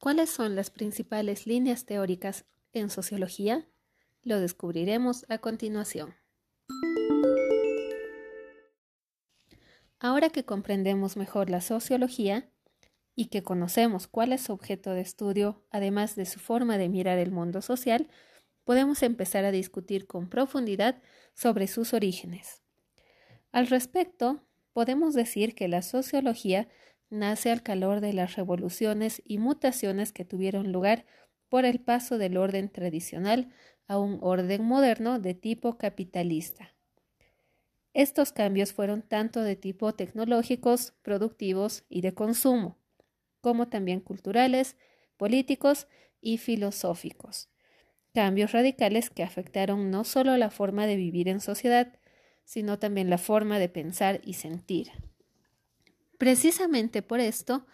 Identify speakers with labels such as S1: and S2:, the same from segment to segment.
S1: ¿Cuáles son las principales líneas teóricas en sociología? Lo descubriremos a continuación. Ahora que comprendemos mejor la sociología y que conocemos cuál es su objeto de estudio, además de su forma de mirar el mundo social, podemos empezar a discutir con profundidad sobre sus orígenes. Al respecto, podemos decir que la sociología nace al calor de las revoluciones y mutaciones que tuvieron lugar por el paso del orden tradicional a un orden moderno de tipo capitalista. Estos cambios fueron tanto de tipo tecnológicos, productivos y de consumo, como también culturales, políticos y filosóficos. Cambios radicales que afectaron no solo la forma de vivir en sociedad, sino también la forma de pensar y sentir. Precisamente por esto,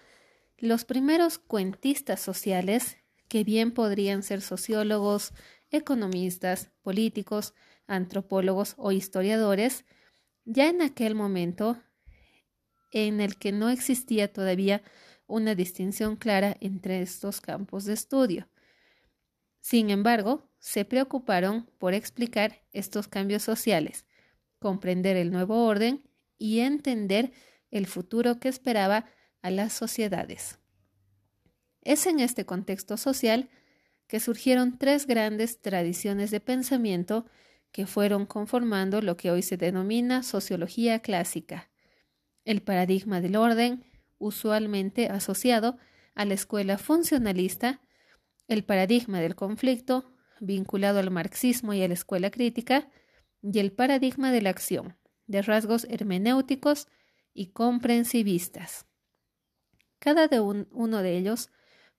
S1: los primeros cuentistas sociales, que bien podrían ser sociólogos, economistas, políticos, antropólogos o historiadores, ya en aquel momento en el que no existía todavía una distinción clara entre estos campos de estudio. Sin embargo, se preocuparon por explicar estos cambios sociales, comprender el nuevo orden y entender el futuro que esperaba a las sociedades. Es en este contexto social que surgieron tres grandes tradiciones de pensamiento que fueron conformando lo que hoy se denomina sociología clásica. El paradigma del orden, usualmente asociado a la escuela funcionalista, el paradigma del conflicto, vinculado al marxismo y a la escuela crítica, y el paradigma de la acción, de rasgos hermenéuticos y comprensivistas. Cada uno de ellos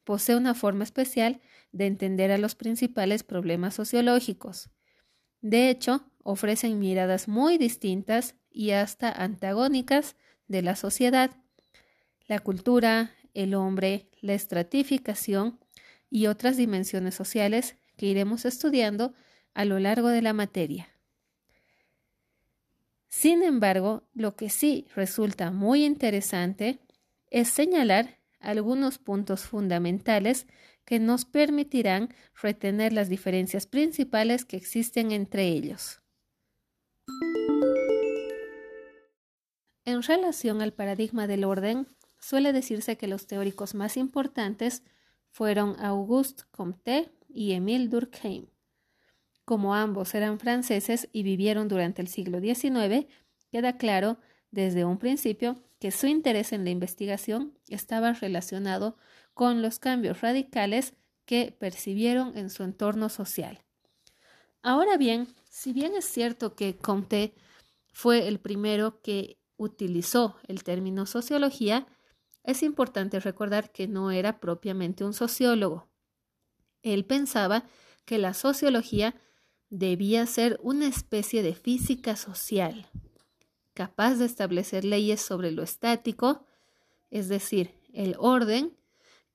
S1: posee una forma especial de entender a los principales problemas sociológicos. De hecho, ofrecen miradas muy distintas y hasta antagónicas de la sociedad, la cultura, el hombre, la estratificación y otras dimensiones sociales que iremos estudiando a lo largo de la materia. Sin embargo, lo que sí resulta muy interesante es señalar algunos puntos fundamentales que nos permitirán retener las diferencias principales que existen entre ellos. En relación al paradigma del orden, suele decirse que los teóricos más importantes fueron Auguste Comte y Émile Durkheim. Como ambos eran franceses y vivieron durante el siglo XIX, queda claro desde un principio que su interés en la investigación estaba relacionado con los cambios radicales que percibieron en su entorno social. Ahora bien, si bien es cierto que Comte fue el primero que utilizó el término sociología, es importante recordar que no era propiamente un sociólogo. Él pensaba que la sociología debía ser una especie de física social, capaz de establecer leyes sobre lo estático, es decir, el orden,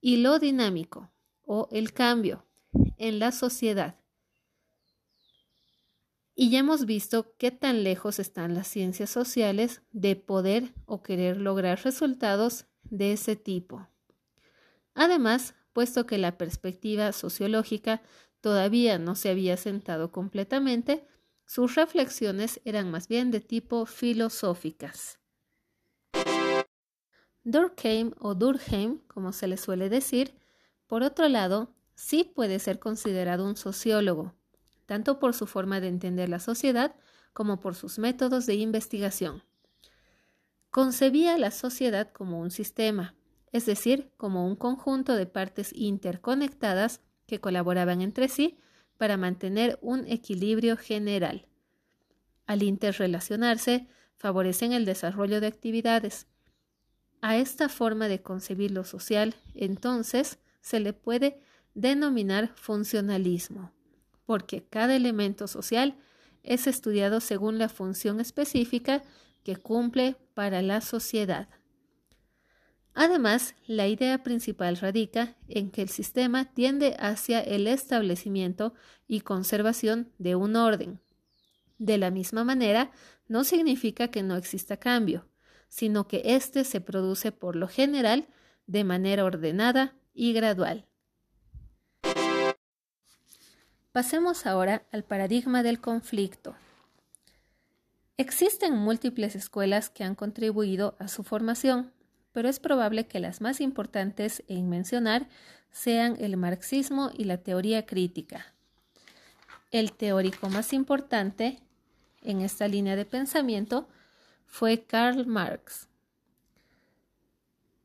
S1: y lo dinámico, o el cambio, en la sociedad. Y ya hemos visto qué tan lejos están las ciencias sociales de poder o querer lograr resultados de ese tipo. Además, puesto que la perspectiva sociológica todavía no se había sentado completamente, sus reflexiones eran más bien de tipo filosóficas. Durkheim o Durkheim, como se le suele decir, por otro lado, sí puede ser considerado un sociólogo, tanto por su forma de entender la sociedad como por sus métodos de investigación. Concebía la sociedad como un sistema, es decir, como un conjunto de partes interconectadas que colaboraban entre sí para mantener un equilibrio general. Al interrelacionarse, favorecen el desarrollo de actividades. A esta forma de concebir lo social, entonces, se le puede denominar funcionalismo, porque cada elemento social es estudiado según la función específica que cumple para la sociedad. Además, la idea principal radica en que el sistema tiende hacia el establecimiento y conservación de un orden. De la misma manera, no significa que no exista cambio, sino que éste se produce por lo general de manera ordenada y gradual. Pasemos ahora al paradigma del conflicto. Existen múltiples escuelas que han contribuido a su formación, pero es probable que las más importantes en mencionar sean el marxismo y la teoría crítica. El teórico más importante en esta línea de pensamiento fue Karl Marx.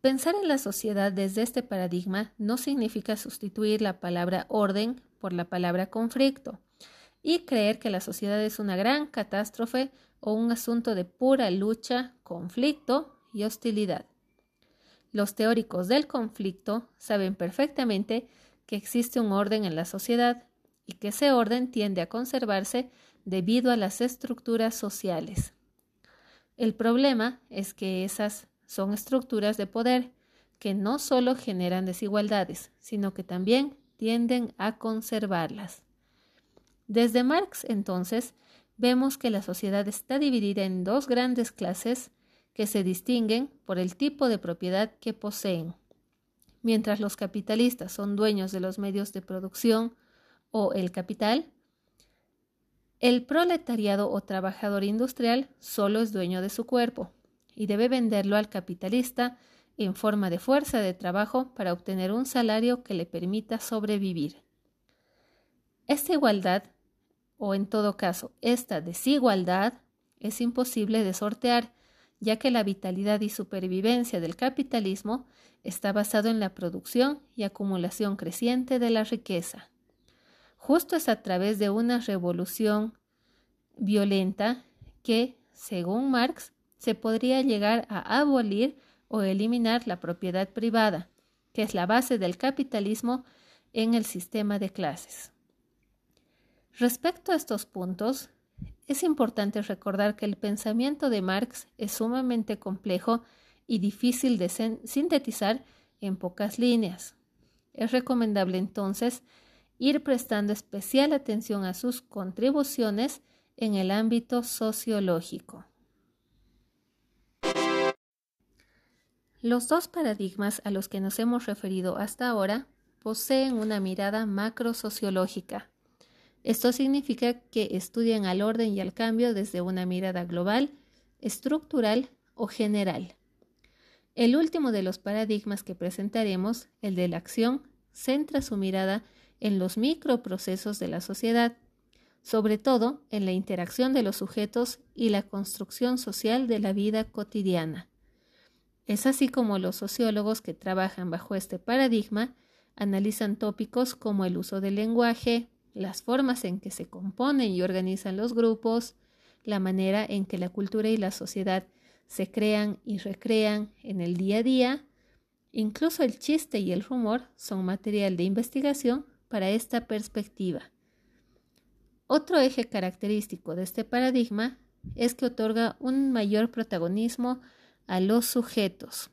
S1: Pensar en la sociedad desde este paradigma no significa sustituir la palabra orden por la palabra conflicto y creer que la sociedad es una gran catástrofe o un asunto de pura lucha, conflicto y hostilidad. Los teóricos del conflicto saben perfectamente que existe un orden en la sociedad y que ese orden tiende a conservarse debido a las estructuras sociales. El problema es que esas son estructuras de poder que no solo generan desigualdades, sino que también tienden a conservarlas. Desde Marx, entonces, vemos que la sociedad está dividida en dos grandes clases que se distinguen por el tipo de propiedad que poseen. Mientras los capitalistas son dueños de los medios de producción o el capital, el proletariado o trabajador industrial solo es dueño de su cuerpo y debe venderlo al capitalista en forma de fuerza de trabajo para obtener un salario que le permita sobrevivir. Esta igualdad, o en todo caso esta desigualdad, es imposible de sortear, ya que la vitalidad y supervivencia del capitalismo está basado en la producción y acumulación creciente de la riqueza. Justo es a través de una revolución violenta que, según Marx, se podría llegar a abolir o eliminar la propiedad privada, que es la base del capitalismo en el sistema de clases. Respecto a estos puntos, es importante recordar que el pensamiento de Marx es sumamente complejo y difícil de sintetizar en pocas líneas. Es recomendable entonces ir prestando especial atención a sus contribuciones en el ámbito sociológico. Los dos paradigmas a los que nos hemos referido hasta ahora poseen una mirada macrosociológica. Esto significa que estudian al orden y al cambio desde una mirada global, estructural o general. El último de los paradigmas que presentaremos, el de la acción, centra su mirada en los microprocesos de la sociedad, sobre todo en la interacción de los sujetos y la construcción social de la vida cotidiana. Es así como los sociólogos que trabajan bajo este paradigma analizan tópicos como el uso del lenguaje, las formas en que se componen y organizan los grupos, la manera en que la cultura y la sociedad se crean y recrean en el día a día, incluso el chiste y el rumor son material de investigación para esta perspectiva. Otro eje característico de este paradigma es que otorga un mayor protagonismo a los sujetos.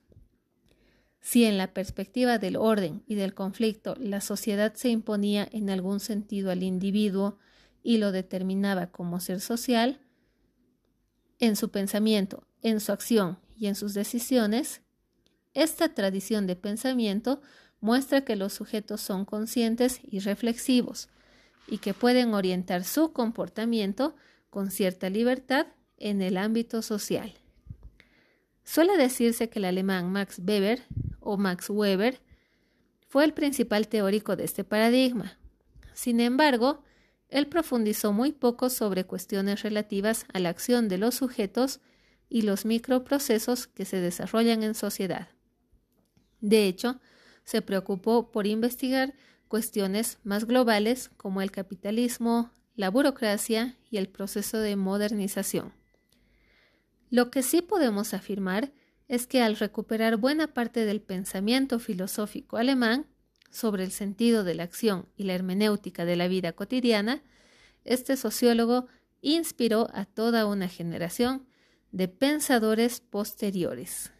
S1: Si en la perspectiva del orden y del conflicto la sociedad se imponía en algún sentido al individuo y lo determinaba como ser social, en su pensamiento, en su acción y en sus decisiones, esta tradición de pensamiento muestra que los sujetos son conscientes y reflexivos y que pueden orientar su comportamiento con cierta libertad en el ámbito social. Suele decirse que el alemán Max Weber o Max Weber fue el principal teórico de este paradigma. Sin embargo, él profundizó muy poco sobre cuestiones relativas a la acción de los sujetos y los microprocesos que se desarrollan en sociedad. De hecho, se preocupó por investigar cuestiones más globales como el capitalismo, la burocracia y el proceso de modernización. Lo que sí podemos afirmar es que al recuperar buena parte del pensamiento filosófico alemán sobre el sentido de la acción y la hermenéutica de la vida cotidiana, este sociólogo inspiró a toda una generación de pensadores posteriores.